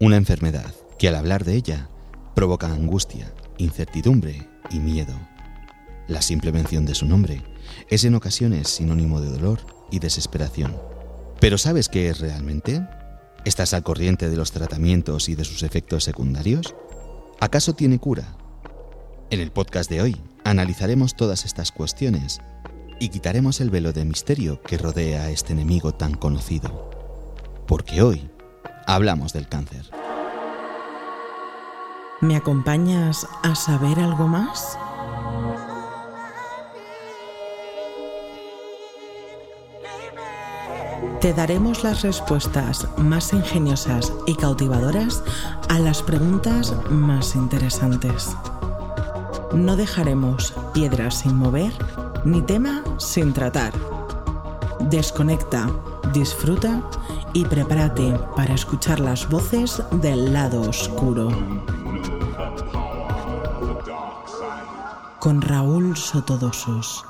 Una enfermedad que al hablar de ella provoca angustia, incertidumbre y miedo. La simple mención de su nombre es en ocasiones sinónimo de dolor y desesperación. ¿Pero sabes qué es realmente? ¿Estás al corriente de los tratamientos y de sus efectos secundarios? ¿Acaso tiene cura? En el podcast de hoy analizaremos todas estas cuestiones y quitaremos el velo de misterio que rodea a este enemigo tan conocido. Porque hoy hablamos del cáncer. ¿Me acompañas a saber algo más? Te daremos las respuestas más ingeniosas y cautivadoras a las preguntas más interesantes. No dejaremos piedras sin mover ni tema sin tratar. Desconecta, disfruta y prepárate para escuchar las voces del lado oscuro. Con Raúl Sotodosos.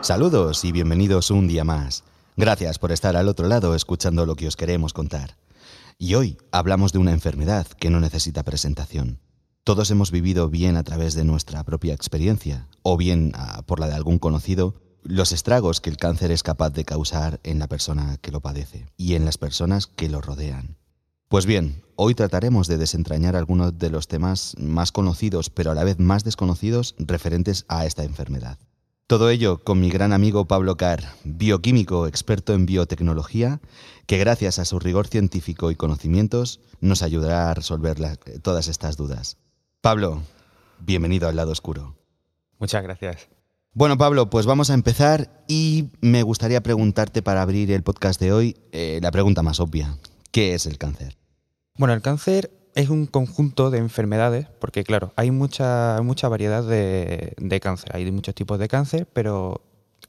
Saludos y bienvenidos un día más. Gracias por estar al otro lado escuchando lo que os queremos contar. Y hoy hablamos de una enfermedad que no necesita presentación. Todos hemos vivido bien a través de nuestra propia experiencia, o bien ah, por la de algún conocido, los estragos que el cáncer es capaz de causar en la persona que lo padece y en las personas que lo rodean. Pues bien, hoy trataremos de desentrañar algunos de los temas más conocidos, pero a la vez más desconocidos, referentes a esta enfermedad. Todo ello con mi gran amigo Pablo Carr, bioquímico experto en biotecnología, que gracias a su rigor científico y conocimientos nos ayudará a resolver todas estas dudas. Pablo, bienvenido al lado oscuro. Muchas gracias. Bueno, Pablo, pues vamos a empezar y me gustaría preguntarte para abrir el podcast de hoy eh, la pregunta más obvia. ¿Qué es el cáncer? Bueno, el cáncer es un conjunto de enfermedades, porque claro, hay mucha, mucha variedad de, cáncer, hay muchos tipos de cáncer, pero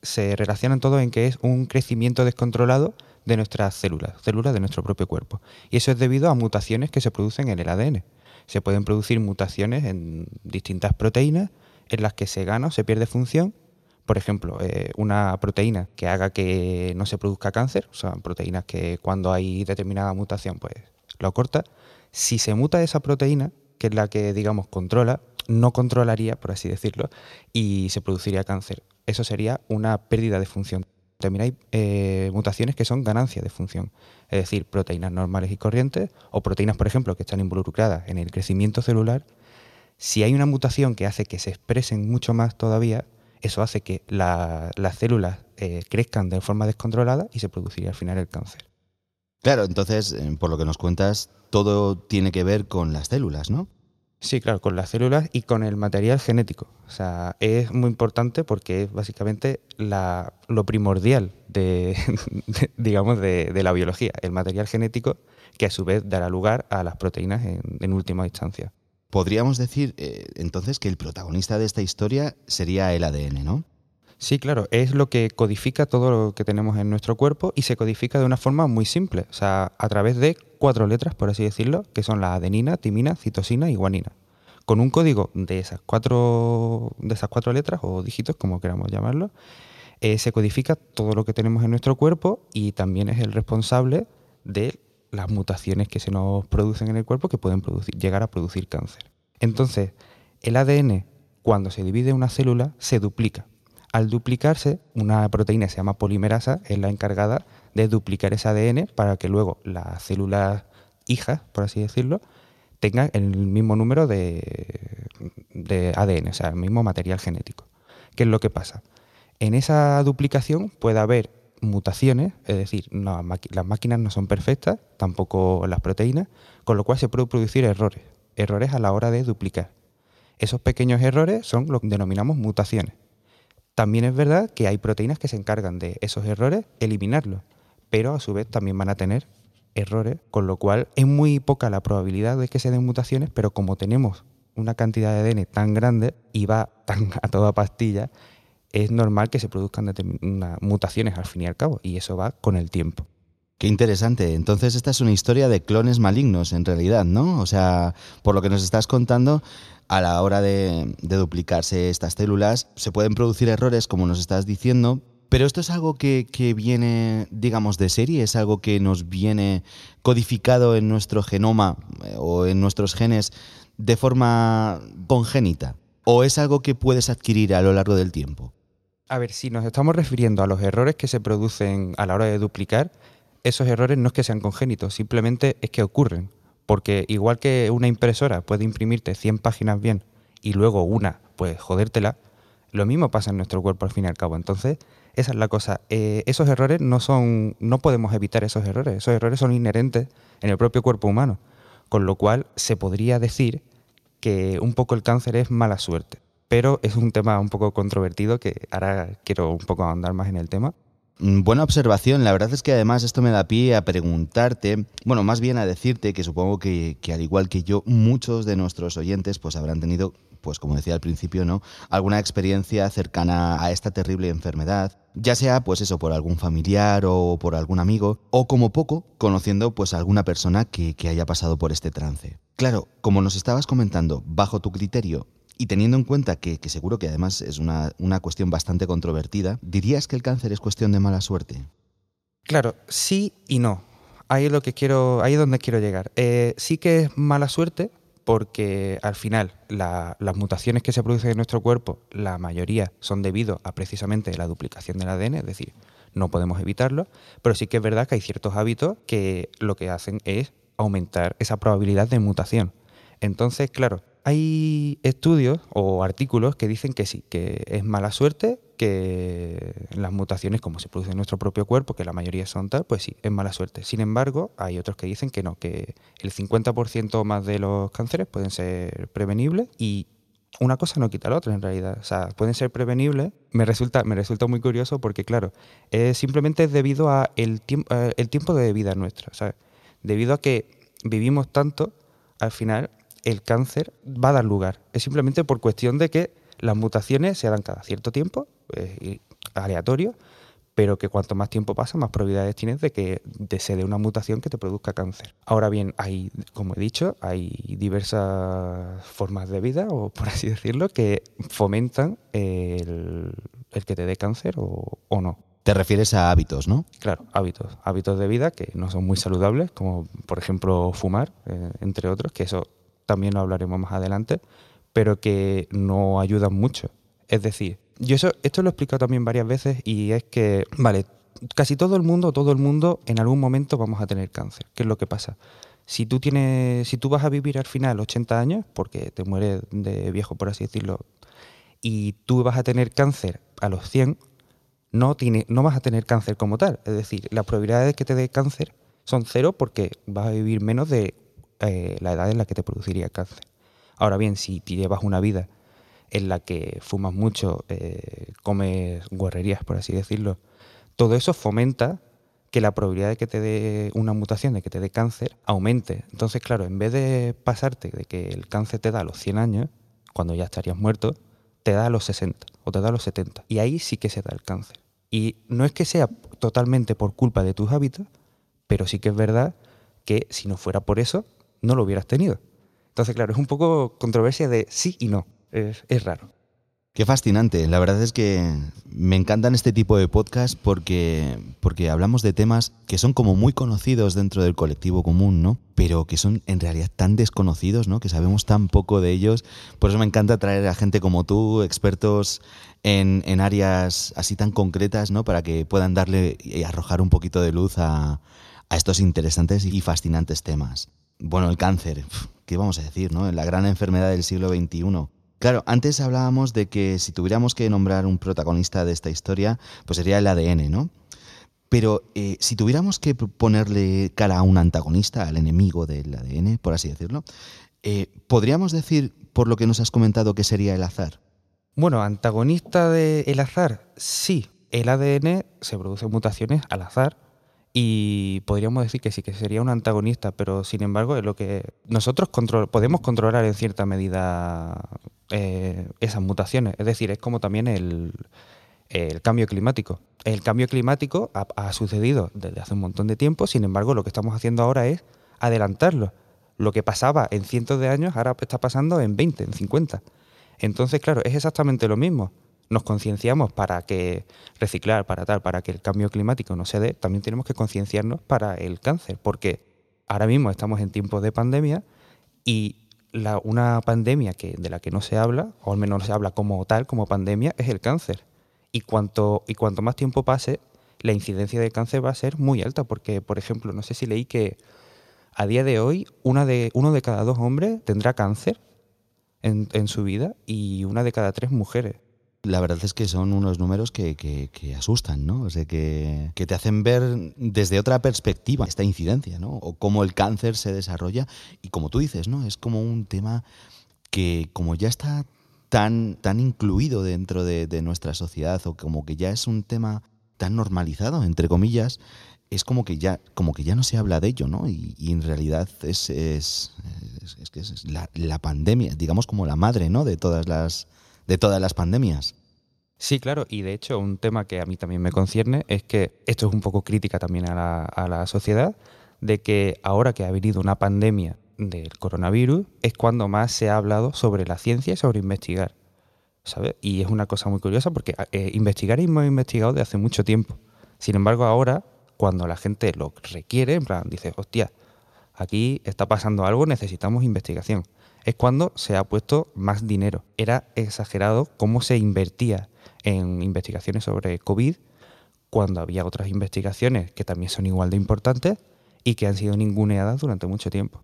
se relacionan todos en que es un crecimiento descontrolado de nuestras células, células de nuestro propio cuerpo. Y eso es debido a mutaciones que se producen en el ADN. Se pueden producir mutaciones en distintas proteínas en las que se gana o se pierde función. Por ejemplo, eh, una proteína que haga que no se produzca cáncer, o sea, proteínas que cuando hay determinada mutación, pues lo corta si se muta esa proteína, que es la que, digamos, controla, no controlaría, por así decirlo, y se produciría cáncer. Eso sería una pérdida de función. También hay eh, mutaciones que son ganancias de función, es decir, proteínas normales y corrientes, o proteínas, por ejemplo, que están involucradas en el crecimiento celular. Si hay una mutación que hace que se expresen mucho más todavía, eso hace que las células eh, crezcan de forma descontrolada y se produciría al final el cáncer. Claro, entonces, eh, por lo que nos cuentas, todo tiene que ver con las células, ¿no? Sí, claro, con las células y con el material genético. O sea, es muy importante porque es básicamente lo primordial de, digamos, de, la biología, el material genético que a su vez dará lugar a las proteínas en, última instancia. Podríamos decir eh, entonces que el protagonista de esta historia sería el ADN, ¿no? Sí, claro, es lo que codifica todo lo que tenemos en nuestro cuerpo y se codifica de una forma muy simple, o sea, a través de cuatro letras, por así decirlo, que son la adenina, timina, citosina y guanina. Con un código de esas cuatro, de esas cuatro letras o dígitos, como queramos llamarlo, eh, se codifica todo lo que tenemos en nuestro cuerpo y también es el responsable de las mutaciones que se nos producen en el cuerpo que pueden llegar a producir cáncer. Entonces, el ADN, cuando se divide una célula, se duplica al duplicarse, una proteína se llama polimerasa, es la encargada de duplicar ese ADN para que luego las células hijas, por así decirlo, tengan el mismo número de, ADN, o sea, el mismo material genético. ¿Qué es lo que pasa? En esa duplicación puede haber mutaciones, es decir, las máquinas no son perfectas, tampoco las proteínas, con lo cual se pueden producir errores, errores a la hora de duplicar. Esos pequeños errores son lo que denominamos mutaciones. También es verdad que hay proteínas que se encargan de esos errores eliminarlos, pero a su vez también van a tener errores, con lo cual es muy poca la probabilidad de que se den mutaciones, pero como tenemos una cantidad de ADN tan grande y va tan a toda pastilla, es normal que se produzcan mutaciones al fin y al cabo, y eso va con el tiempo. Qué interesante. Entonces esta es una historia de clones malignos en realidad, ¿no? O sea, por lo que nos estás contando, a la hora de, duplicarse estas células se pueden producir errores, como nos estás diciendo, Pero esto es algo que, viene, digamos, de serie, es algo que nos viene codificado en nuestro genoma eh, o en nuestros genes de forma congénita. ¿O es algo que puedes adquirir a lo largo del tiempo? A ver, si nos estamos refiriendo a los errores que se producen a la hora de duplicar, esos errores no es que sean congénitos, simplemente es que ocurren. Porque igual que una impresora puede imprimirte 100 páginas bien y luego una, pues jodértela, lo mismo pasa en nuestro cuerpo al fin y al cabo. Entonces, esa es la cosa. Eh, esos errores no son, no podemos evitar esos errores. Esos errores son inherentes en el propio cuerpo humano. Con lo cual, se podría decir que un poco el cáncer es mala suerte. Pero es un tema un poco controvertido que ahora quiero un poco ahondar más en el tema. Mm, buena observación. La verdad es que además esto me da pie a preguntarte, bueno, más bien a decirte que supongo que, al igual que yo, muchos de nuestros oyentes pues habrán tenido, pues como decía al principio, ¿no? Alguna experiencia cercana a esta terrible enfermedad, ya sea pues eso por algún familiar o por algún amigo, o como poco conociendo pues alguna persona que, que haya pasado por este trance. Claro, como nos estabas comentando, bajo tu criterio, y teniendo en cuenta que, seguro que además es una, cuestión bastante controvertida, ¿dirías que el cáncer es cuestión de mala suerte? Claro, sí y no. Ahí es lo que quiero, ahí es donde quiero llegar. Eh, sí que es mala suerte porque al final las mutaciones que se producen en nuestro cuerpo, la mayoría son debido a precisamente la duplicación del ADN, es decir, no podemos evitarlo, pero sí que es verdad que hay ciertos hábitos que lo que hacen es aumentar esa probabilidad de mutación. Entonces, claro, hay estudios o artículos que dicen que sí, que es mala suerte, que las mutaciones como se producen en nuestro propio cuerpo, que la mayoría son tal, pues sí, es mala suerte. Sin embargo, hay otros que dicen que no, que el 50% más de los cánceres pueden ser prevenibles y una cosa no quita la otra en realidad. O sea, pueden ser prevenibles. Me resulta, me resulta muy curioso porque, claro, es simplemente debido a el, tiempo, el tiempo de vida nuestro. ¿sabes? Debido a que vivimos tanto, al final el cáncer va a dar lugar. Es simplemente por cuestión de que las mutaciones se dan cada cierto tiempo, aleatorio, pero que cuanto más tiempo pasa, más probabilidades tienes de que se dé una mutación que te produzca cáncer. Ahora bien, hay, como he dicho, hay diversas formas de vida, o por así decirlo, que fomentan el, que te dé cáncer o, no. Te refieres a hábitos, ¿no? Claro, hábitos. Hábitos de vida que no son muy saludables, como por ejemplo fumar, eh, entre otros, que eso también lo hablaremos más adelante, pero que no ayudan mucho. Es decir, yo eso, esto lo he explicado también varias veces y es que, vale, casi todo el mundo, todo el mundo, en algún momento vamos a tener cáncer. ¿Qué es lo que pasa? Si tú tienes, si tú vas a vivir al final 80 años, porque te mueres de viejo, por así decirlo, y tú vas a tener cáncer a los 100, no, tiene, no vas a tener cáncer como tal. Es decir, las probabilidades de que te dé cáncer son cero porque vas a vivir menos de eh, la edad en la que te produciría cáncer. Ahora bien, si te llevas una vida en la que fumas mucho, eh, comes guarrerías, por así decirlo, todo eso fomenta que la probabilidad de que te dé una mutación, de que te dé cáncer, aumente. Entonces, claro, en vez de pasarte de que el cáncer te da a los 100 años, cuando ya estarías muerto, te da a los 60 o te da a los 70. Y ahí sí que se da el cáncer. Y no es que sea totalmente por culpa de tus hábitos, pero sí que es verdad que si no fuera por eso, no lo hubieras tenido. Entonces, claro, es un poco controversia de sí y no. Es, raro. Qué fascinante. La verdad es que me encantan este tipo de podcast porque, porque hablamos de temas que son como muy conocidos dentro del colectivo común, ¿no? Pero que son en realidad tan desconocidos, ¿no? Que sabemos tan poco de ellos. Por eso me encanta traer a gente como tú, expertos en, en áreas así tan concretas, ¿no? Para que puedan darle y arrojar un poquito de luz a, a estos interesantes y fascinantes temas bueno, el cáncer, ¿qué vamos a decir, no? La gran enfermedad del siglo XXI. Claro, antes hablábamos de que si tuviéramos que nombrar un protagonista de esta historia, pues sería el ADN, ¿no? Pero eh, si tuviéramos que ponerle cara a un antagonista, al enemigo del ADN, por así decirlo, eh, ¿podríamos decir, por lo que nos has comentado, que sería el azar? Bueno, antagonista del azar, sí. El ADN se produce mutaciones al azar, y podríamos decir que sí, que sería un antagonista, pero sin embargo es lo que nosotros podemos controlar en cierta medida eh, esas mutaciones. Es decir, es como también el, cambio climático. El cambio climático ha, sucedido desde hace un montón de tiempo, sin embargo lo que estamos haciendo ahora es adelantarlo. Lo que pasaba en cientos de años ahora está pasando en 20, en 50. Entonces, claro, es exactamente lo mismo. Nos concienciamos para que reciclar, para tal, para que el cambio climático no se dé, también tenemos que concienciarnos para el cáncer, porque ahora mismo estamos en tiempos de pandemia y la, una pandemia que, de la que no se habla, o al menos no se habla como tal, como pandemia, es el cáncer. Y cuanto, y cuanto más tiempo pase, la incidencia de cáncer va a ser muy alta, porque, por ejemplo, no sé si leí que a día de hoy una de, uno de cada dos hombres tendrá cáncer en, en su vida y una de cada tres mujeres la verdad es que son unos números que, que, asustan, ¿no? O sea, que, que, te hacen ver desde otra perspectiva esta incidencia, ¿no? O cómo el cáncer se desarrolla. Y como tú dices, ¿no? Es como un tema que como ya está tan, tan incluido dentro de, nuestra sociedad o como que ya es un tema tan normalizado, entre comillas, es como que ya, como que ya no se habla de ello, ¿no? Y, en realidad es, es, es, es la, la pandemia, digamos como la madre, ¿no? De todas las de todas las pandemias. Sí, claro, y de hecho un tema que a mí también me concierne es que esto es un poco crítica también a la, a la sociedad, de que ahora que ha venido una pandemia del coronavirus es cuando más se ha hablado sobre la ciencia y sobre investigar. ¿sabes? Y es una cosa muy curiosa porque eh, investigar hemos investigado de hace mucho tiempo. Sin embargo, ahora, cuando la gente lo requiere, en plan, dice, hostia, aquí está pasando algo, necesitamos investigación es cuando se ha puesto más dinero. Era exagerado cómo se invertía en investigaciones sobre COVID cuando había otras investigaciones que también son igual de importantes y que han sido ninguneadas durante mucho tiempo.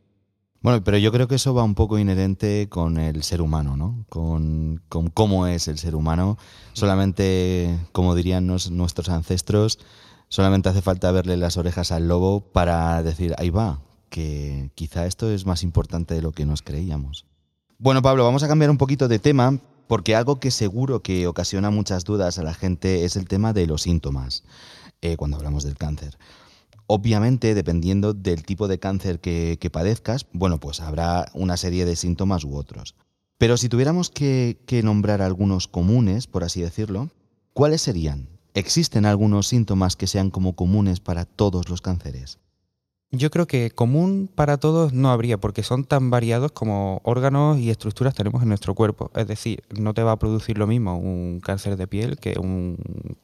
Bueno, pero yo creo que eso va un poco inherente con el ser humano, ¿no? Con, cómo es el ser humano. Solamente, como dirían nuestros ancestros, solamente hace falta verle las orejas al lobo para decir, ahí va, que quizá esto es más importante de lo que nos creíamos. Bueno, Pablo, vamos a cambiar un poquito de tema porque algo que seguro que ocasiona muchas dudas a la gente es el tema de los síntomas eh, cuando hablamos del cáncer. Obviamente, dependiendo del tipo de cáncer que, padezcas, bueno, pues habrá una serie de síntomas u otros. Pero si tuviéramos que nombrar algunos comunes, por así decirlo, ¿cuáles serían? ¿Existen algunos síntomas que sean como comunes para todos los cánceres? Yo creo que común para todos no habría, porque son tan variados como órganos y estructuras tenemos en nuestro cuerpo. Es decir, no te va a producir lo mismo un cáncer de piel que un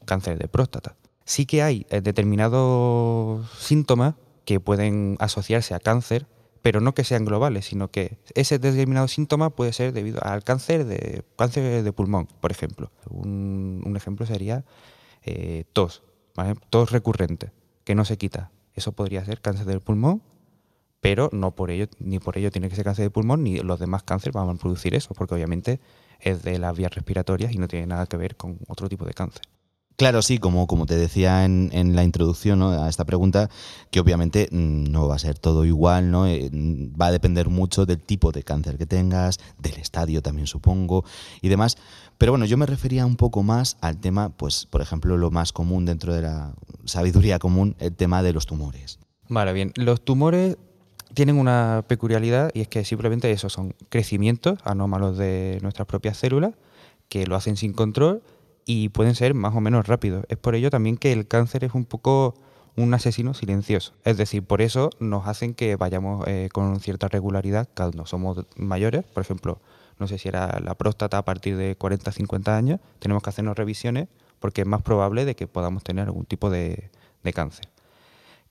cáncer de próstata. Sí que hay eh, determinados síntomas que pueden asociarse a cáncer, pero no que sean globales, sino que ese determinado síntoma puede ser debido al cáncer de, cáncer de pulmón, por ejemplo. Un, ejemplo sería eh, tos, tos recurrente, que no se quita eso podría ser cáncer del pulmón, pero no por ello, ni por ello tiene que ser cáncer de pulmón, ni los demás cánceres van a producir eso, porque obviamente es de las vías respiratorias y no tiene nada que ver con otro tipo de cáncer. Claro, sí, como, como te decía en, en la introducción a esta pregunta, que obviamente mm, no va a ser todo igual, ¿no? Eh, va a depender mucho del tipo de cáncer que tengas, del estadio también supongo, y demás. Pero bueno, yo me refería un poco más al tema, pues, por ejemplo, lo más común dentro de la sabiduría común, el tema de los tumores. Vale, bien. Los tumores tienen una peculiaridad y es que simplemente eso son crecimientos anómalos de nuestras propias células que lo hacen sin control y pueden ser más o menos rápidos. Es por ello también que el cáncer es un poco un asesino silencioso. Es decir, por eso nos hacen que vayamos eh, con cierta regularidad cuando somos mayores. Por ejemplo, no sé si era la próstata a partir de 40, 50 años, tenemos que hacernos revisiones porque es más probable de que podamos tener algún tipo de, de cáncer.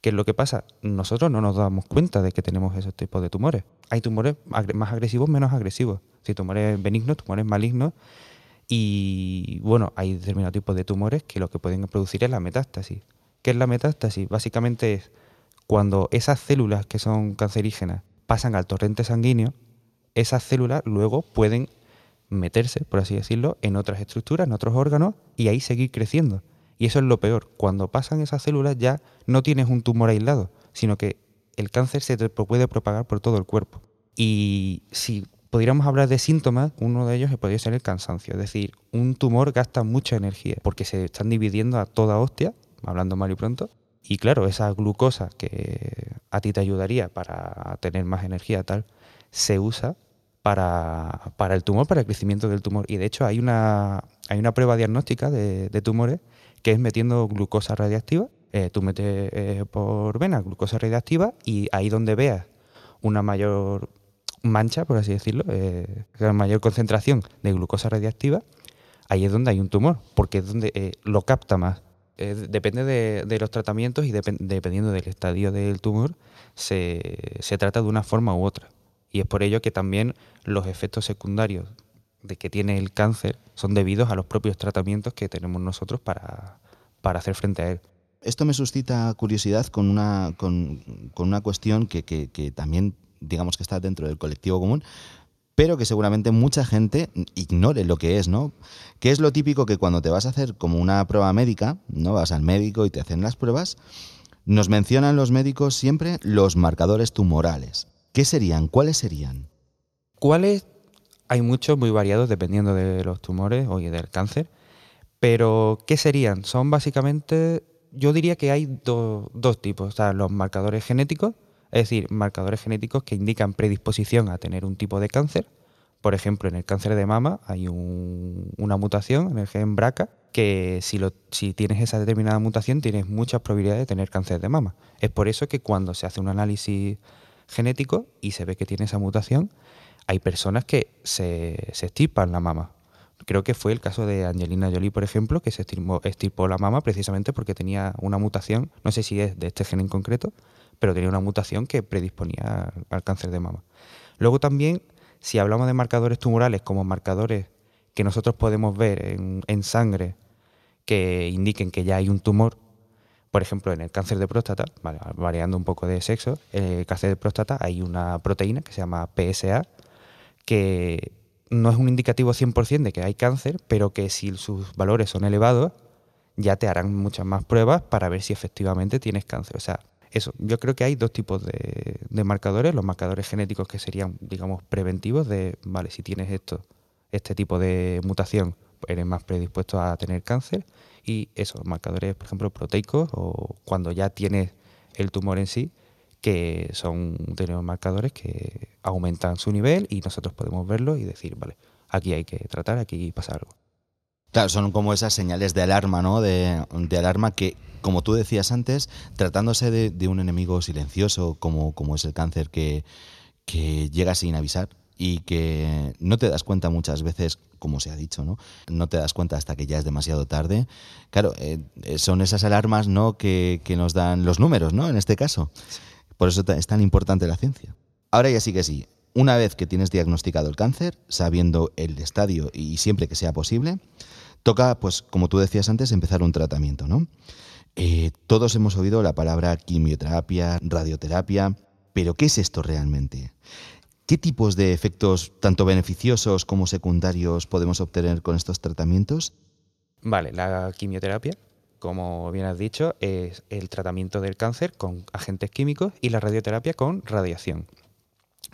¿Qué es lo que pasa? Nosotros no nos damos cuenta de que tenemos esos tipos de tumores. Hay tumores más agresivos, menos agresivos. Si tumores benignos, tumores malignos, y bueno, hay determinados tipos de tumores que lo que pueden producir es la metástasis. ¿Qué es la metástasis? Básicamente es cuando esas células que son cancerígenas pasan al torrente sanguíneo, esas células luego pueden meterse, por así decirlo, en otras estructuras, en otros órganos y ahí seguir creciendo. Y eso es lo peor. Cuando pasan esas células ya no tienes un tumor aislado, sino que el cáncer se te puede propagar por todo el cuerpo. Y si pudiéramos hablar de síntomas, uno de ellos podría ser el cansancio. Es decir, un tumor gasta mucha energía porque se están dividiendo a toda hostia, hablando mal y pronto. Y claro, esa glucosa que a ti te ayudaría para tener más energía, tal, se usa para, para el tumor, para el crecimiento del tumor. Y de hecho hay una, hay una prueba diagnóstica de, tumores que es metiendo glucosa radiactiva. Eh, tú metes eh, por vena glucosa radiactiva y ahí donde veas una mayor mancha, por así decirlo, eh, mayor concentración de glucosa radiactiva, ahí es donde hay un tumor, porque es donde eh, lo capta más. depende de, los tratamientos y dependiendo del estadio del tumor, se, se trata de una forma u otra. Y es por ello que también los efectos secundarios de que tiene el cáncer son debidos a los propios tratamientos que tenemos nosotros para, hacer frente a él. Esto me suscita curiosidad con una, con, una cuestión que, también digamos que está dentro del colectivo común, pero que seguramente mucha gente ignore lo que es, ¿no? Que es lo típico que cuando te vas a hacer como una prueba médica, ¿no? Vas al médico y te hacen las pruebas, nos mencionan los médicos siempre los marcadores tumorales. ¿Qué serían? ¿Cuáles serían? ¿Cuáles? Hay muchos muy variados dependiendo de los tumores o del cáncer, pero ¿qué serían? Son básicamente, yo diría que hay dos tipos, o sea, los marcadores genéticos, es decir, marcadores genéticos que indican predisposición a tener un tipo de cáncer. Por ejemplo, en el cáncer de mama hay una mutación en el gen BRCA que si, lo, si tienes esa determinada mutación tienes muchas probabilidades de tener cáncer de mama. Es por eso que cuando se hace un análisis genético y se ve que tiene esa mutación, hay personas que se, se estirpan la mama. Creo que fue el caso de Angelina Jolie, por ejemplo, que se estirpó la mama precisamente porque tenía una mutación, no sé si es de este gen en concreto, pero tenía una mutación que predisponía al cáncer de mama. Luego también, si hablamos de marcadores tumorales como marcadores que nosotros podemos ver en, sangre que indiquen que ya hay un tumor, por ejemplo, en el cáncer de próstata, variando un poco de sexo, en el cáncer de próstata hay una proteína que se llama PSA, que no es un indicativo 100% de que hay cáncer, pero que si sus valores son elevados, ya te harán muchas más pruebas para ver si efectivamente tienes cáncer. O sea, eso, yo creo que hay dos tipos de, marcadores, los marcadores genéticos que serían, digamos, preventivos de, vale, si tienes esto, este tipo de mutación, eres más predispuesto a tener cáncer, y esos marcadores, por ejemplo, proteicos, o cuando ya tienes el tumor en sí, que son tenemos marcadores que aumentan su nivel y nosotros podemos verlo y decir, vale, aquí hay que tratar, aquí pasa algo. Claro, son como esas señales de alarma, ¿no? De, alarma que, como tú decías antes, tratándose de, un enemigo silencioso como, como es el cáncer que, que llega sin avisar y que no te das cuenta muchas veces, como se ha dicho, ¿no? No te das cuenta hasta que ya es demasiado tarde. Claro, eh, son esas alarmas, ¿no? Que, que, nos dan los números, ¿no? En este caso. Por eso es tan importante la ciencia. Ahora ya sí que sí. Una vez que tienes diagnosticado el cáncer, sabiendo el estadio y siempre que sea posible, Toca, pues, como tú decías antes, empezar un tratamiento, ¿no? Eh, todos hemos oído la palabra quimioterapia, radioterapia, pero ¿qué es esto realmente? ¿Qué tipos de efectos, tanto beneficiosos como secundarios, podemos obtener con estos tratamientos? Vale, la quimioterapia, como bien has dicho, es el tratamiento del cáncer con agentes químicos y la radioterapia con radiación.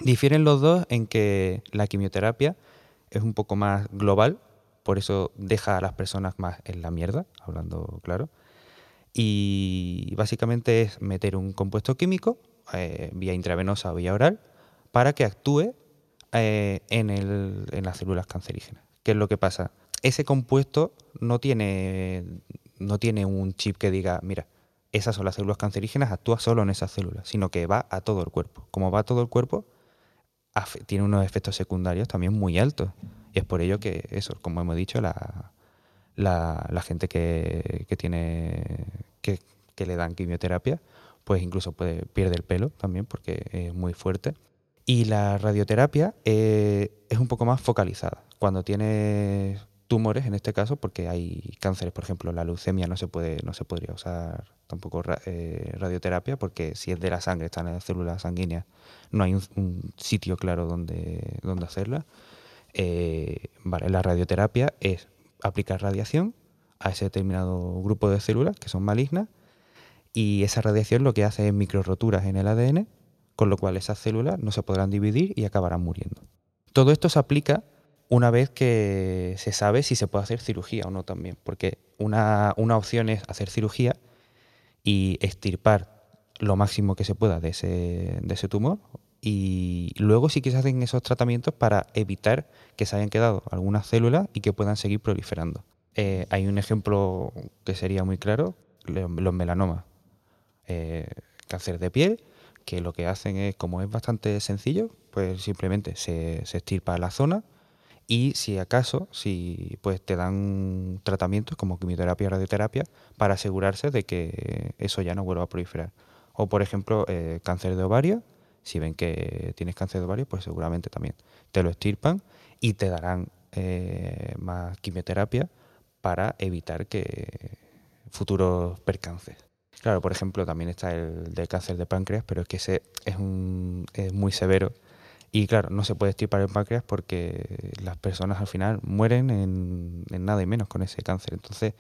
Difieren los dos en que la quimioterapia es un poco más global, por eso deja a las personas más en la mierda, hablando claro. Y básicamente es meter un compuesto químico, eh, vía intravenosa o vía oral, para que actúe eh, en, las células cancerígenas. ¿Qué es lo que pasa? Ese compuesto no tiene, no tiene un chip que diga, mira, esas son las células cancerígenas, actúa solo en esas células, sino que va a todo el cuerpo. Como va a todo el cuerpo, tiene unos efectos secundarios también muy altos. Y es por ello que eso, como hemos dicho, la, la, gente que, tiene que, le dan quimioterapia, pues incluso puede pierde el pelo también porque es muy fuerte. Y la radioterapia eh, es un poco más focalizada. Cuando tiene tumores, en este caso, porque hay cánceres, por ejemplo, la leucemia no se puede, no se podría usar tampoco eh, radioterapia, porque si es de la sangre, están en las células sanguíneas, no hay un, sitio claro donde, donde hacerla. Eh, la radioterapia es aplicar radiación a ese determinado grupo de células que son malignas y esa radiación lo que hace es microroturas en el ADN, con lo cual esas células no se podrán dividir y acabarán muriendo. Todo esto se aplica una vez que se sabe si se puede hacer cirugía o no también, porque una, una opción es hacer cirugía y extirpar lo máximo que se pueda de ese, de ese tumor y luego sí que hacen esos tratamientos para evitar que se hayan quedado algunas células y que puedan seguir proliferando. Eh, hay un ejemplo que sería muy claro, los melanomas, eh, cáncer de piel, que lo que hacen es, como es bastante sencillo, pues simplemente se, se estirpa la zona y si acaso, si pues te dan tratamientos como quimioterapia o radioterapia para asegurarse de que eso ya no vuelva a proliferar. O por ejemplo, eh, cáncer de ovario, si ven que tienes cáncer de ovario, pues seguramente también te lo estirpan y te darán eh, más quimioterapia para evitar que futuros percances. Claro, por ejemplo, también está el de cáncer de páncreas, pero es que ese es, un, es muy severo y claro, no se puede estirpar el páncreas porque las personas al final mueren en, nada y menos con ese cáncer. Entonces,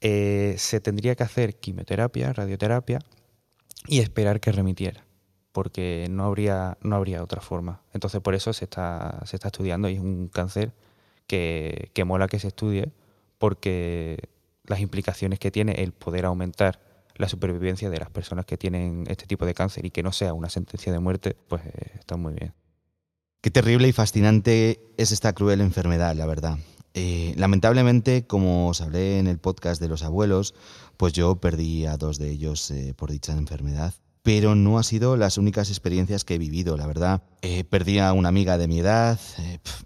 eh, se tendría que hacer quimioterapia, radioterapia y esperar que remitiera, porque no habría, no habría otra forma. Entonces, por eso se está, se está estudiando y es un cáncer que, que mola que se estudie, porque las implicaciones que tiene el poder aumentar la supervivencia de las personas que tienen este tipo de cáncer y que no sea una sentencia de muerte, pues eh, está muy bien. Qué terrible y fascinante es esta cruel enfermedad, la verdad. Eh, lamentablemente, como os hablé en el podcast de los abuelos, pues yo perdí a dos de ellos eh, por dicha enfermedad. Pero no ha sido las únicas experiencias que he vivido, la verdad. perdí a una amiga de mi edad,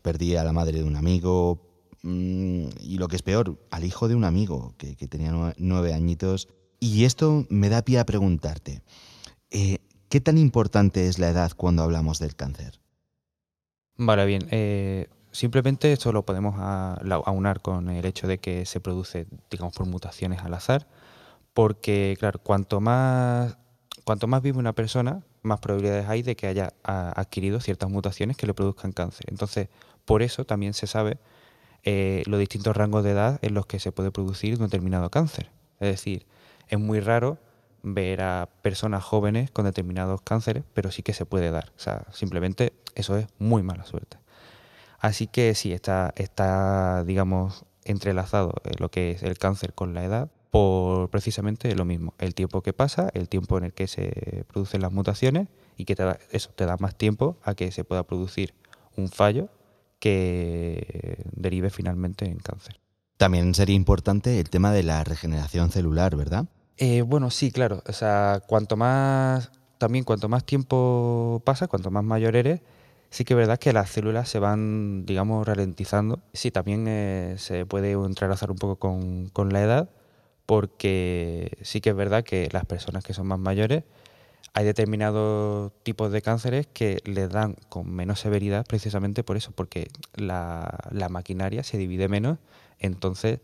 perdí a la madre de un amigo, mm, y lo que es peor, al hijo de un amigo que, tenía nueve añitos y esto me da pie a preguntarte, eh, ¿qué tan importante es la edad cuando hablamos del cáncer? Vale, bien. Eh, simplemente esto lo podemos aunar con el hecho de que se produce, digamos, por mutaciones al azar, porque, claro, cuanto más, cuanto más vive una persona, más probabilidades hay de que haya adquirido ciertas mutaciones que le produzcan cáncer. Entonces, por eso también se sabe eh, los distintos rangos de edad en los que se puede producir un determinado cáncer. Es decir, es muy raro ver a personas jóvenes con determinados cánceres, pero sí que se puede dar. O sea, simplemente eso es muy mala suerte. Así que sí, está, está digamos, entrelazado lo que es el cáncer con la edad por precisamente lo mismo, el tiempo que pasa, el tiempo en el que se producen las mutaciones y que te da, eso te da más tiempo a que se pueda producir un fallo que derive finalmente en cáncer. También sería importante el tema de la regeneración celular, ¿verdad? Eh, bueno, sí, claro. O sea, cuanto más, también cuanto más tiempo pasa, cuanto más mayor eres, sí que es verdad que las células se van, digamos, ralentizando. Sí, también eh, se puede entrelazar un poco con, con, la edad, porque sí que es verdad que las personas que son más mayores, hay determinados tipos de cánceres que les dan con menos severidad precisamente por eso, porque la, maquinaria se divide menos, entonces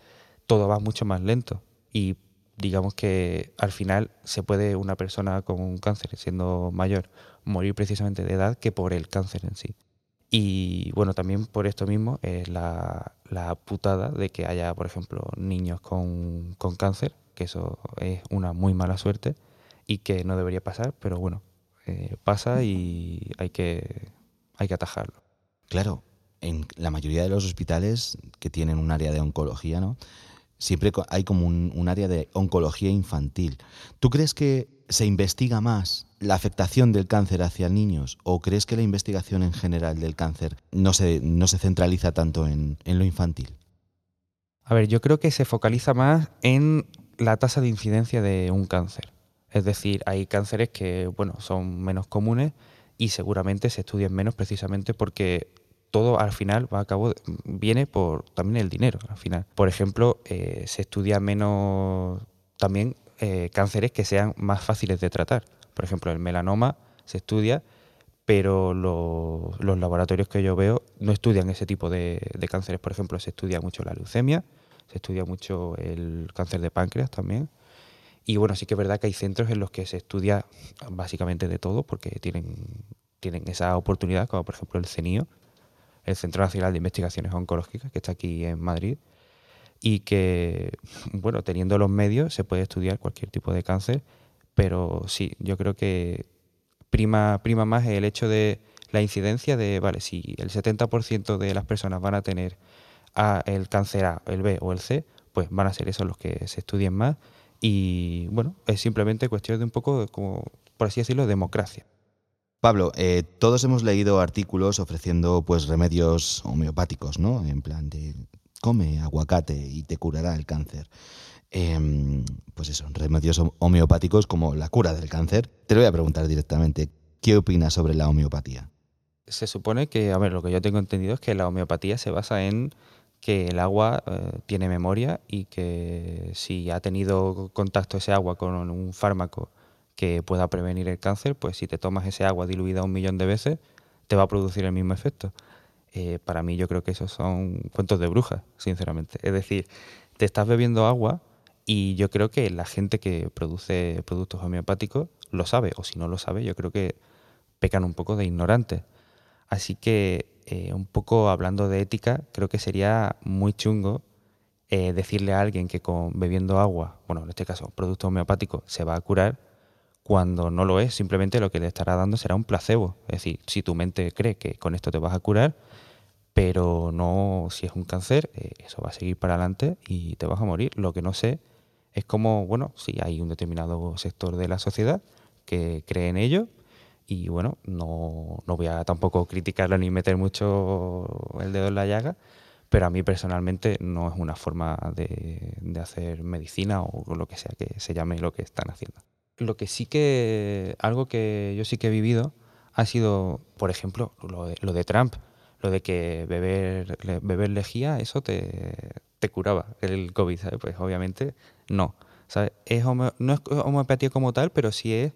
todo va mucho más lento. Y digamos que al final se puede una persona con un cáncer siendo mayor morir precisamente de edad que por el cáncer en sí. Y bueno, también por esto mismo es la, putada de que haya, por ejemplo, niños con, cáncer, que eso es una muy mala suerte y que no debería pasar, pero bueno, eh, pasa y hay que, hay que atajarlo. Claro, en la mayoría de los hospitales que tienen un área de oncología, ¿no? Siempre hay como un, área de oncología infantil. ¿Tú crees que se investiga más la afectación del cáncer hacia niños o crees que la investigación en general del cáncer no se, no se centraliza tanto en, en lo infantil? A ver, yo creo que se focaliza más en la tasa de incidencia de un cáncer. Es decir, hay cánceres que bueno, son menos comunes y seguramente se estudian menos precisamente porque todo al final va a cabo, viene por también el dinero al final. Por ejemplo, eh, se estudia menos también eh, cánceres que sean más fáciles de tratar. Por ejemplo, el melanoma se estudia, pero los laboratorios que yo veo no estudian ese tipo de, de, cánceres. Por ejemplo, se estudia mucho la leucemia, se estudia mucho el cáncer de páncreas también. Y bueno, sí que es verdad que hay centros en los que se estudia básicamente de todo, porque tienen, tienen esa oportunidad, como por ejemplo el CENIO, el Centro Nacional de Investigaciones Oncológicas, que está aquí en Madrid, y que, bueno, teniendo los medios se puede estudiar cualquier tipo de cáncer, pero sí, yo creo que prima, prima más el hecho de la incidencia de, vale, si el 70% de las personas van a tener a el cáncer A, el B o el C, pues van a ser esos los que se estudien más y bueno, es simplemente cuestión de un poco, como por así decirlo, democracia. Pablo, eh, todos hemos leído artículos ofreciendo pues remedios homeopáticos, ¿no? En plan de come aguacate y te curará el cáncer. Em, pues eso, remedios homeopáticos como la cura del cáncer. Te lo voy a preguntar directamente, ¿qué opinas sobre la homeopatía? Se supone que, a ver, lo que yo tengo entendido es que la homeopatía se basa en que el agua eh, tiene memoria y que si ha tenido contacto ese agua con un fármaco que pueda prevenir el cáncer, pues si te tomas ese agua diluida un millón de veces, te va a producir el mismo efecto. Eh, para mí yo creo que esos son cuentos de brujas, sinceramente. Es decir, te estás bebiendo agua y yo creo que la gente que produce productos homeopáticos lo sabe, o si no lo sabe, yo creo que pecan un poco de ignorantes. Así que, eh, un poco hablando de ética, creo que sería muy chungo eh, decirle a alguien que con bebiendo agua, bueno, en este caso, producto homeopático, se va a curar, cuando no lo es, simplemente lo que le estará dando será un placebo. Es decir, si tu mente cree que con esto te vas a curar, pero no si es un cáncer, eh, eso va a seguir para adelante y te vas a morir. Lo que no sé es cómo, bueno, si hay un determinado sector de la sociedad que cree en ello y bueno, no, no voy a tampoco criticarlo ni meter mucho el dedo en la llaga, pero a mí personalmente no es una forma de, de, hacer medicina o lo que sea que se llame lo que están haciendo. Lo que sí que, algo que yo sí que he vivido ha sido, por ejemplo, lo de, lo de Trump, lo de que beber, beber lejía, eso te, te curaba el COVID, ¿sabes? Pues obviamente no. ¿sabes? Es no es homeopatía como tal, pero sí es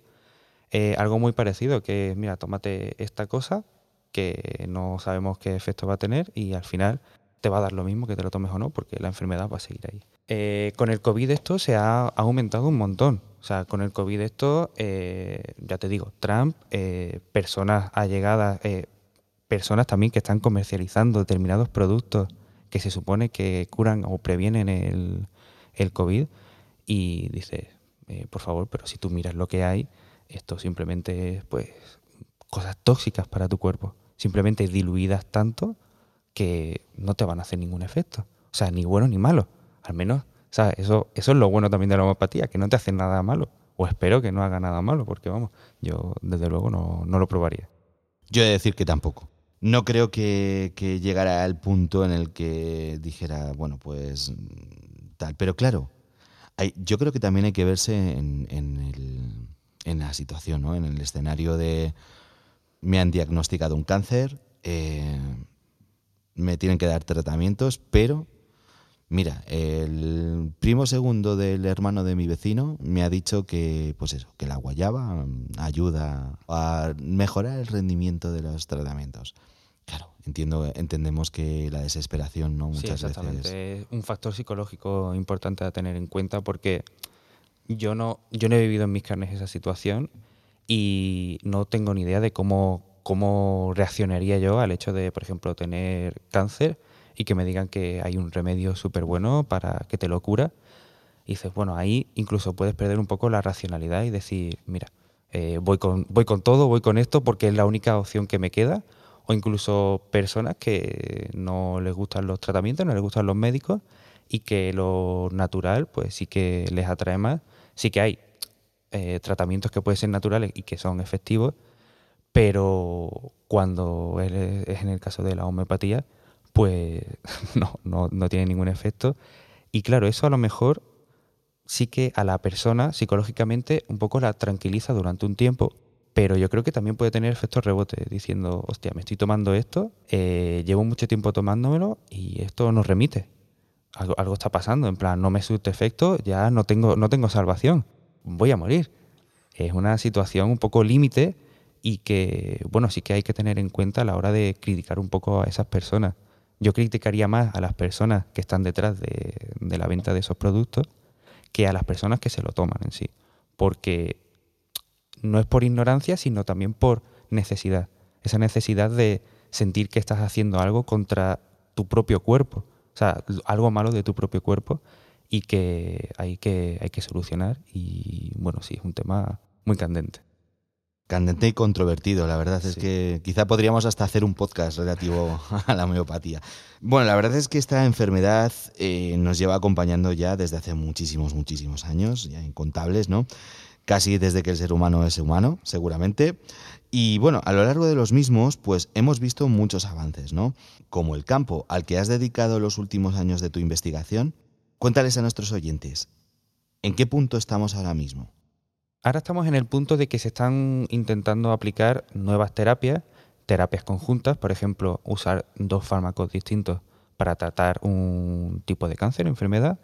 eh, algo muy parecido, que mira, tómate esta cosa que no sabemos qué efecto va a tener y al final te va a dar lo mismo que te lo tomes o no, porque la enfermedad va a seguir ahí. Eh, con el COVID esto se ha, aumentado un montón. O sea, con el COVID esto, eh, ya te digo, Trump, personas allegadas, personas también que están comercializando determinados productos que se supone que curan o previenen el, COVID y dices, por favor, pero si tú miras lo que hay, esto simplemente es, pues, cosas tóxicas para tu cuerpo. Simplemente diluidas tanto que no te van a hacer ningún efecto. O sea, ni bueno ni malo. Al menos, ¿sabes? Eso, eso es lo bueno también de la homeopatía, que no te hace nada malo. O espero que no haga nada malo, porque vamos, yo desde luego no, lo probaría. Yo he de decir que tampoco. No creo que, que llegara al punto en el que dijera, bueno, pues tal. Pero claro, hay, yo creo que también hay que verse en, en el en la situación, ¿no? en el escenario de me han diagnosticado un cáncer, eh, me tienen que dar tratamientos, pero mira, el primo segundo del hermano de mi vecino me ha dicho que, pues eso, que la guayaba ayuda a mejorar el rendimiento de los tratamientos. Claro, entiendo, entendemos que la desesperación, ¿no? Muchas sí, exactamente. Es un factor psicológico importante a tener en cuenta porque yo no, yo no he vivido en mis carnes esa situación y no tengo ni idea de cómo, cómo reaccionaría yo al hecho de, por ejemplo, tener cáncer y que me digan que hay un remedio súper bueno para que te lo cura. Y dices, bueno, ahí incluso puedes perder un poco la racionalidad y decir, mira, eh, voy, con, voy con todo, voy con esto porque es la única opción que me queda. O incluso personas que no les gustan los tratamientos, no les gustan los médicos y que lo natural pues sí que les atrae más Sí que hay eh, tratamientos que pueden ser naturales y que son efectivos, pero cuando es en el caso de la homeopatía, pues no, no, no tiene ningún efecto. Y claro, eso a lo mejor sí que a la persona psicológicamente un poco la tranquiliza durante un tiempo, pero yo creo que también puede tener efectos rebotes, diciendo, hostia, me estoy tomando esto, eh, llevo mucho tiempo tomándomelo y esto nos remite algo, algo, está pasando, en plan, no me surte efecto, ya no tengo, no tengo salvación, voy a morir. Es una situación un poco límite y que, bueno, sí que hay que tener en cuenta a la hora de criticar un poco a esas personas. Yo criticaría más a las personas que están detrás de, de la venta de esos productos que a las personas que se lo toman en sí. Porque no es por ignorancia, sino también por necesidad. Esa necesidad de sentir que estás haciendo algo contra tu propio cuerpo o sea, algo malo de tu propio cuerpo y que hay que, hay que solucionar. Y bueno, sí, es un tema muy candente. Candente y controvertido, la verdad es que quizá podríamos hasta hacer un podcast relativo a la homeopatía. Bueno, la verdad es que esta enfermedad eh, nos lleva acompañando ya desde hace muchísimos, muchísimos años, ya incontables, ¿no? Casi desde que el ser humano es humano, seguramente. Y bueno, a lo largo de los mismos, pues hemos visto muchos avances, ¿no? Como el campo al que has dedicado los últimos años de tu investigación. Cuéntales a nuestros oyentes, ¿en qué punto estamos ahora mismo? Ahora estamos en el punto de que se están intentando aplicar nuevas terapias terapias conjuntas, por ejemplo, usar dos fármacos distintos para tratar un tipo de cáncer, enfermedad,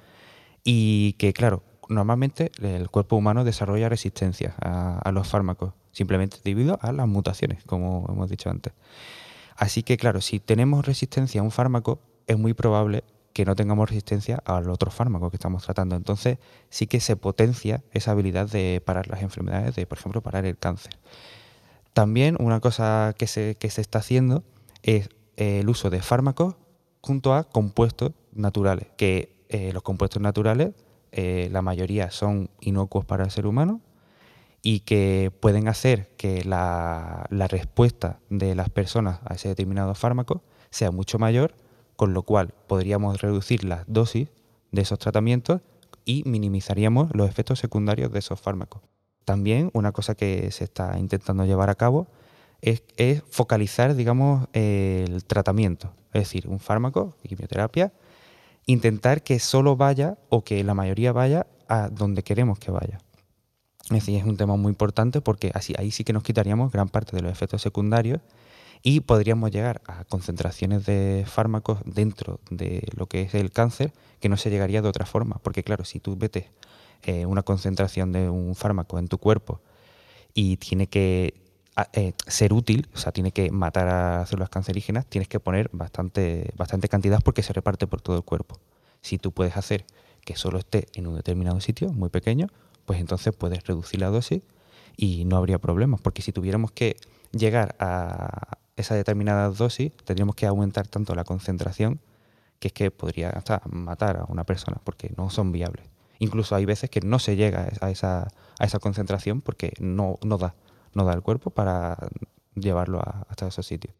y que, claro, normalmente el cuerpo humano desarrolla resistencia a, los fármacos, simplemente debido a las mutaciones, como hemos dicho antes. Así que, claro, si tenemos resistencia a un fármaco, es muy probable que no tengamos resistencia al otro fármaco que estamos tratando. Entonces, sí que se potencia esa habilidad de parar las enfermedades, de, por ejemplo, parar el cáncer. También una cosa que se, que se está haciendo es el uso de fármacos junto a compuestos naturales, que eh, los compuestos naturales, eh, la mayoría son inocuos para el ser humano y que pueden hacer que la, respuesta de las personas a ese determinado fármaco sea mucho mayor, con lo cual podríamos reducir las dosis de esos tratamientos y minimizaríamos los efectos secundarios de esos fármacos. También una cosa que se está intentando llevar a cabo es, focalizar, digamos, el tratamiento. Es decir, un fármaco, quimioterapia, intentar que solo vaya o que la mayoría vaya a donde queremos que vaya. Es decir, es un tema muy importante porque así ahí sí que nos quitaríamos gran parte de los efectos secundarios y podríamos llegar a concentraciones de fármacos dentro de lo que es el cáncer que no se llegaría de otra forma. Porque claro, si tú metes eh, una concentración de un fármaco en tu cuerpo y tiene que eh, ser útil, o sea, tiene que matar a células cancerígenas, tienes que poner bastante, bastante cantidad porque se reparte por todo el cuerpo. Si tú puedes hacer que solo esté en un determinado sitio, muy pequeño, pues entonces puedes reducir la dosis y no habría problemas, porque si tuviéramos que llegar a esa determinada dosis, tendríamos que aumentar tanto la concentración que es que podría hasta matar a una persona, porque no son viables. Incluso hay veces que no se llega a esa, a esa concentración porque no, no da no da el cuerpo para llevarlo hasta esos sitios.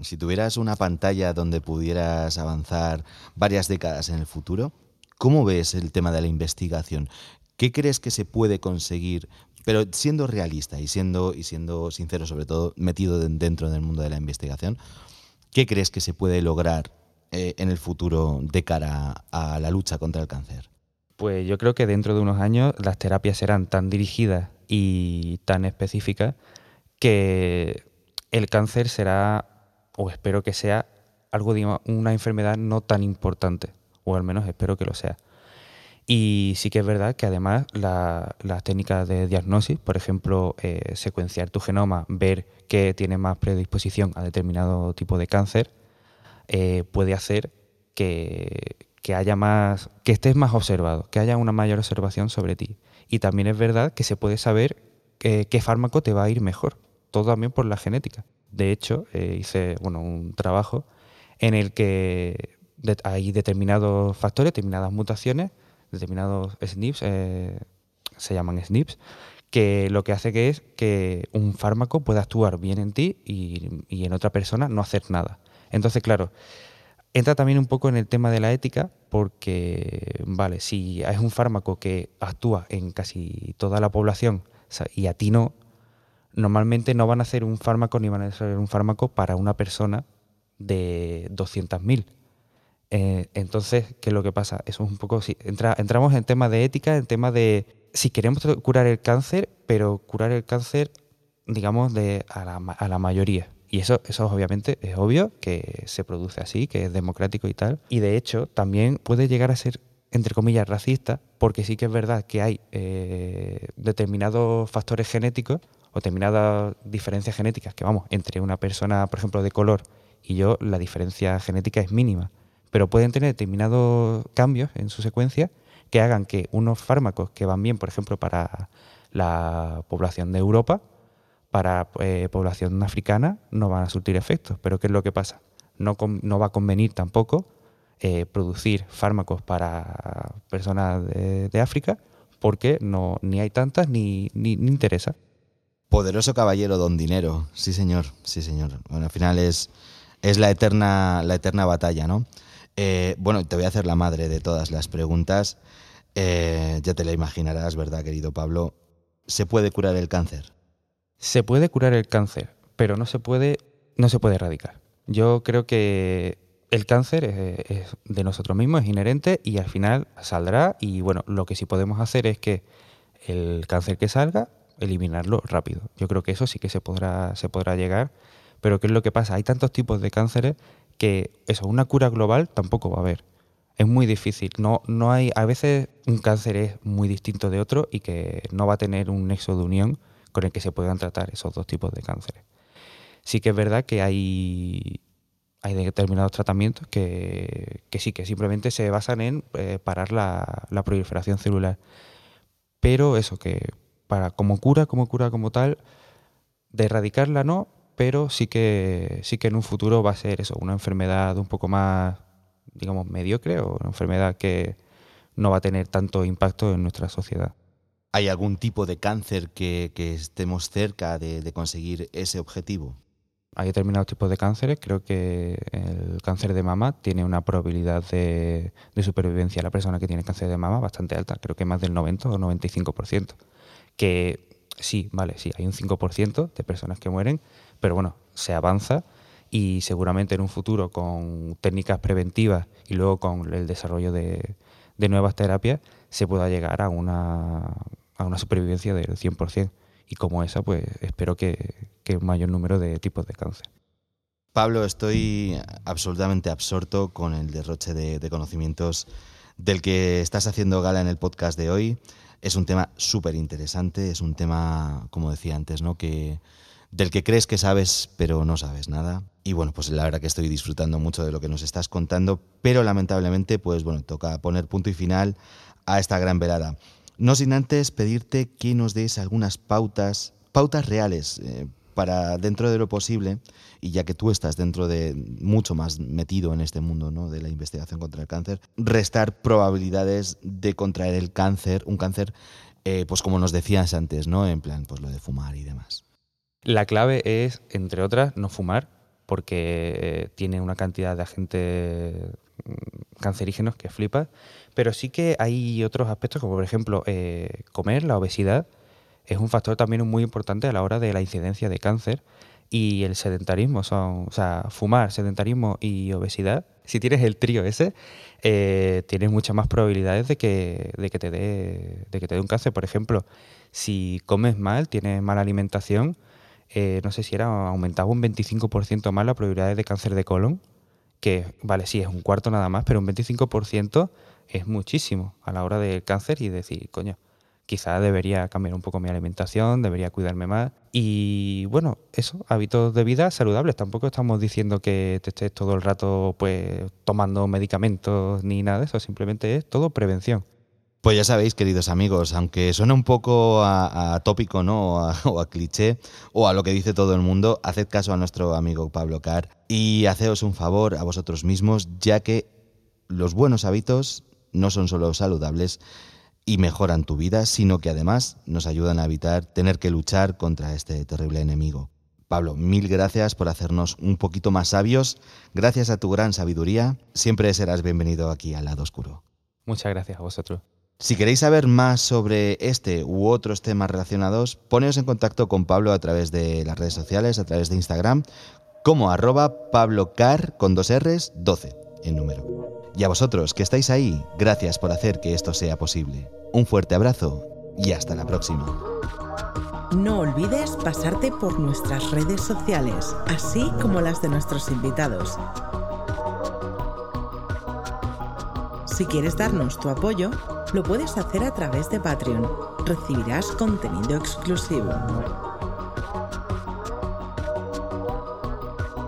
Si tuvieras una pantalla donde pudieras avanzar varias décadas en el futuro, ¿cómo ves el tema de la investigación? ¿Qué crees que se puede conseguir, pero siendo realista y siendo, y siendo sincero, sobre todo metido dentro del mundo de la investigación, ¿qué crees que se puede lograr eh, en el futuro de cara a la lucha contra el cáncer? Pues yo creo que dentro de unos años las terapias serán tan dirigidas y tan específica que el cáncer será, o espero que sea, algo de una enfermedad no tan importante, o al menos espero que lo sea. Y sí que es verdad que además las técnicas de diagnosis, por ejemplo, eh, secuenciar tu genoma, ver que tiene más predisposición a determinado tipo de cáncer, eh, puede hacer que, que haya más, que estés más observado, que haya una mayor observación sobre ti. Y también es verdad que se puede saber qué fármaco te va a ir mejor, todo también por la genética. De hecho, eh, hice bueno, un trabajo en el que hay determinados factores, determinadas mutaciones, determinados SNPs, eh, se llaman SNPs, que lo que hace que es que un fármaco pueda actuar bien en ti y, en otra persona no hacer nada. Entonces, claro, entra también un poco en el tema de la ética, porque, vale, si es un fármaco que actúa en casi toda la población y a ti no, normalmente no van a hacer un fármaco ni van a hacer un fármaco para una persona de 200.000. Eh, entonces, ¿qué es lo que pasa? Eso es un poco, si entra, entramos en tema de ética, en tema de si queremos curar el cáncer, pero curar el cáncer, digamos, de a la, a la mayoría. Y eso, eso obviamente es obvio que se produce así, que es democrático y tal. Y de hecho también puede llegar a ser, entre comillas, racista, porque sí que es verdad que hay eh, determinados factores genéticos o determinadas diferencias genéticas que, vamos, entre una persona, por ejemplo, de color y yo, la diferencia genética es mínima. Pero pueden tener determinados cambios en su secuencia que hagan que unos fármacos que van bien, por ejemplo, para la población de Europa, para eh, población africana no van a surtir efectos. Pero ¿qué es lo que pasa? No, va a convenir tampoco eh, producir fármacos para personas de, África porque no, ni hay tantas ni, ni, interesa. Poderoso caballero don dinero, sí señor, sí señor. Bueno, al final es, es la, eterna, la eterna batalla, ¿no? Eh, bueno, te voy a hacer la madre de todas las preguntas. ya te la imaginarás, ¿verdad, querido Pablo? ¿Se puede curar el cáncer? Se puede curar el cáncer, pero no se puede, no se puede erradicar. Yo creo que el cáncer es, de nosotros mismos, es inherente y al final saldrá y bueno, lo que sí podemos hacer es que el cáncer que salga, eliminarlo rápido. Yo creo que eso sí que se podrá, se podrá llegar Pero ¿qué es lo que pasa? Hay tantos tipos de cánceres que eso, una cura global tampoco va a haber. Es muy difícil. No, no hay, a veces un cáncer es muy distinto de otro y que no va a tener un nexo de unión con el que se puedan tratar esos dos tipos de cánceres. Sí que es verdad que hay, hay determinados tratamientos que, sí, que simplemente se basan en eh, parar la, la, proliferación celular. Pero eso, que para como cura, como cura como tal, de erradicarla no, pero sí que, sí que en un futuro va a ser eso, una enfermedad un poco más, digamos, mediocre o una enfermedad que no va a tener tanto impacto en nuestra sociedad. ¿Hay algún tipo de cáncer que, estemos cerca de, conseguir ese objetivo? Hay determinados tipos de cánceres. Creo que el cáncer de mama tiene una probabilidad de, de supervivencia a la persona que tiene cáncer de mama bastante alta. Creo que más del 90 o 95%. Que sí, vale, sí, hay un 5% de personas que mueren, pero bueno, se avanza y seguramente en un futuro con técnicas preventivas y luego con el desarrollo de, nuevas terapias se pueda llegar a una, a una supervivencia del 100%. Y como esa, pues espero que, que un mayor número de tipos de cáncer. Pablo, estoy absolutamente absorto con el derroche de, de conocimientos del que estás haciendo gala en el podcast de hoy. Es un tema súper interesante, es un tema, como decía antes, ¿no? que del que crees que sabes, pero no sabes nada. Y bueno, pues la verdad que estoy disfrutando mucho de lo que nos estás contando, pero lamentablemente, pues bueno, toca poner punto y final a esta gran velada. No sin antes pedirte que nos des algunas pautas, pautas reales, eh, para dentro de lo posible, y ya que tú estás dentro de mucho más metido en este mundo ¿no? de la investigación contra el cáncer, restar probabilidades de contraer el cáncer, un cáncer, eh, pues como nos decías antes, ¿no? En plan, pues lo de fumar y demás. La clave es, entre otras, no fumar, porque tiene una cantidad de agentes mm, cancerígenos que flipa, pero sí que hay otros aspectos, como por ejemplo eh, comer, la obesidad, es un factor también muy importante a la hora de la incidencia de cáncer y el sedentarismo, o sea, fumar, sedentarismo y obesidad, si tienes el trío ese, eh, tienes muchas más probabilidades de que, de que te dé de que te dé un cáncer. Por ejemplo, si comes mal, tienes mala alimentación, eh, no sé si era, aumentaba un 25% más la probabilidad de cáncer de colon, que vale, sí, es un cuarto nada más, pero un 25% es muchísimo a la hora del cáncer y decir, coño, quizá debería cambiar un poco mi alimentación, debería cuidarme más. Y bueno, eso, hábitos de vida saludables. Tampoco estamos diciendo que te estés todo el rato pues tomando medicamentos ni nada de eso, simplemente es todo prevención. Pues ya sabéis, queridos amigos, aunque suene un poco a, tópico, ¿no? O a, cliché, o a lo que dice todo el mundo, haced caso a nuestro amigo Pablo Carr y haceos un favor a vosotros mismos, ya que los buenos hábitos no son solo saludables y mejoran tu vida, sino que además nos ayudan a evitar tener que luchar contra este terrible enemigo. Pablo, mil gracias por hacernos un poquito más sabios. Gracias a tu gran sabiduría, siempre serás bienvenido aquí al lado oscuro. Muchas gracias a vosotros. Si queréis saber más sobre este u otros temas relacionados, poneos en contacto con Pablo a través de las redes sociales, a través de Instagram, como arroba pablocar con dos R's 12 número. Y a vosotros que estáis ahí, gracias por hacer que esto sea posible. Un fuerte abrazo y hasta la próxima. No olvides pasarte por nuestras redes sociales, así como las de nuestros invitados. Si quieres darnos tu apoyo, lo puedes hacer a través de Patreon. Recibirás contenido exclusivo.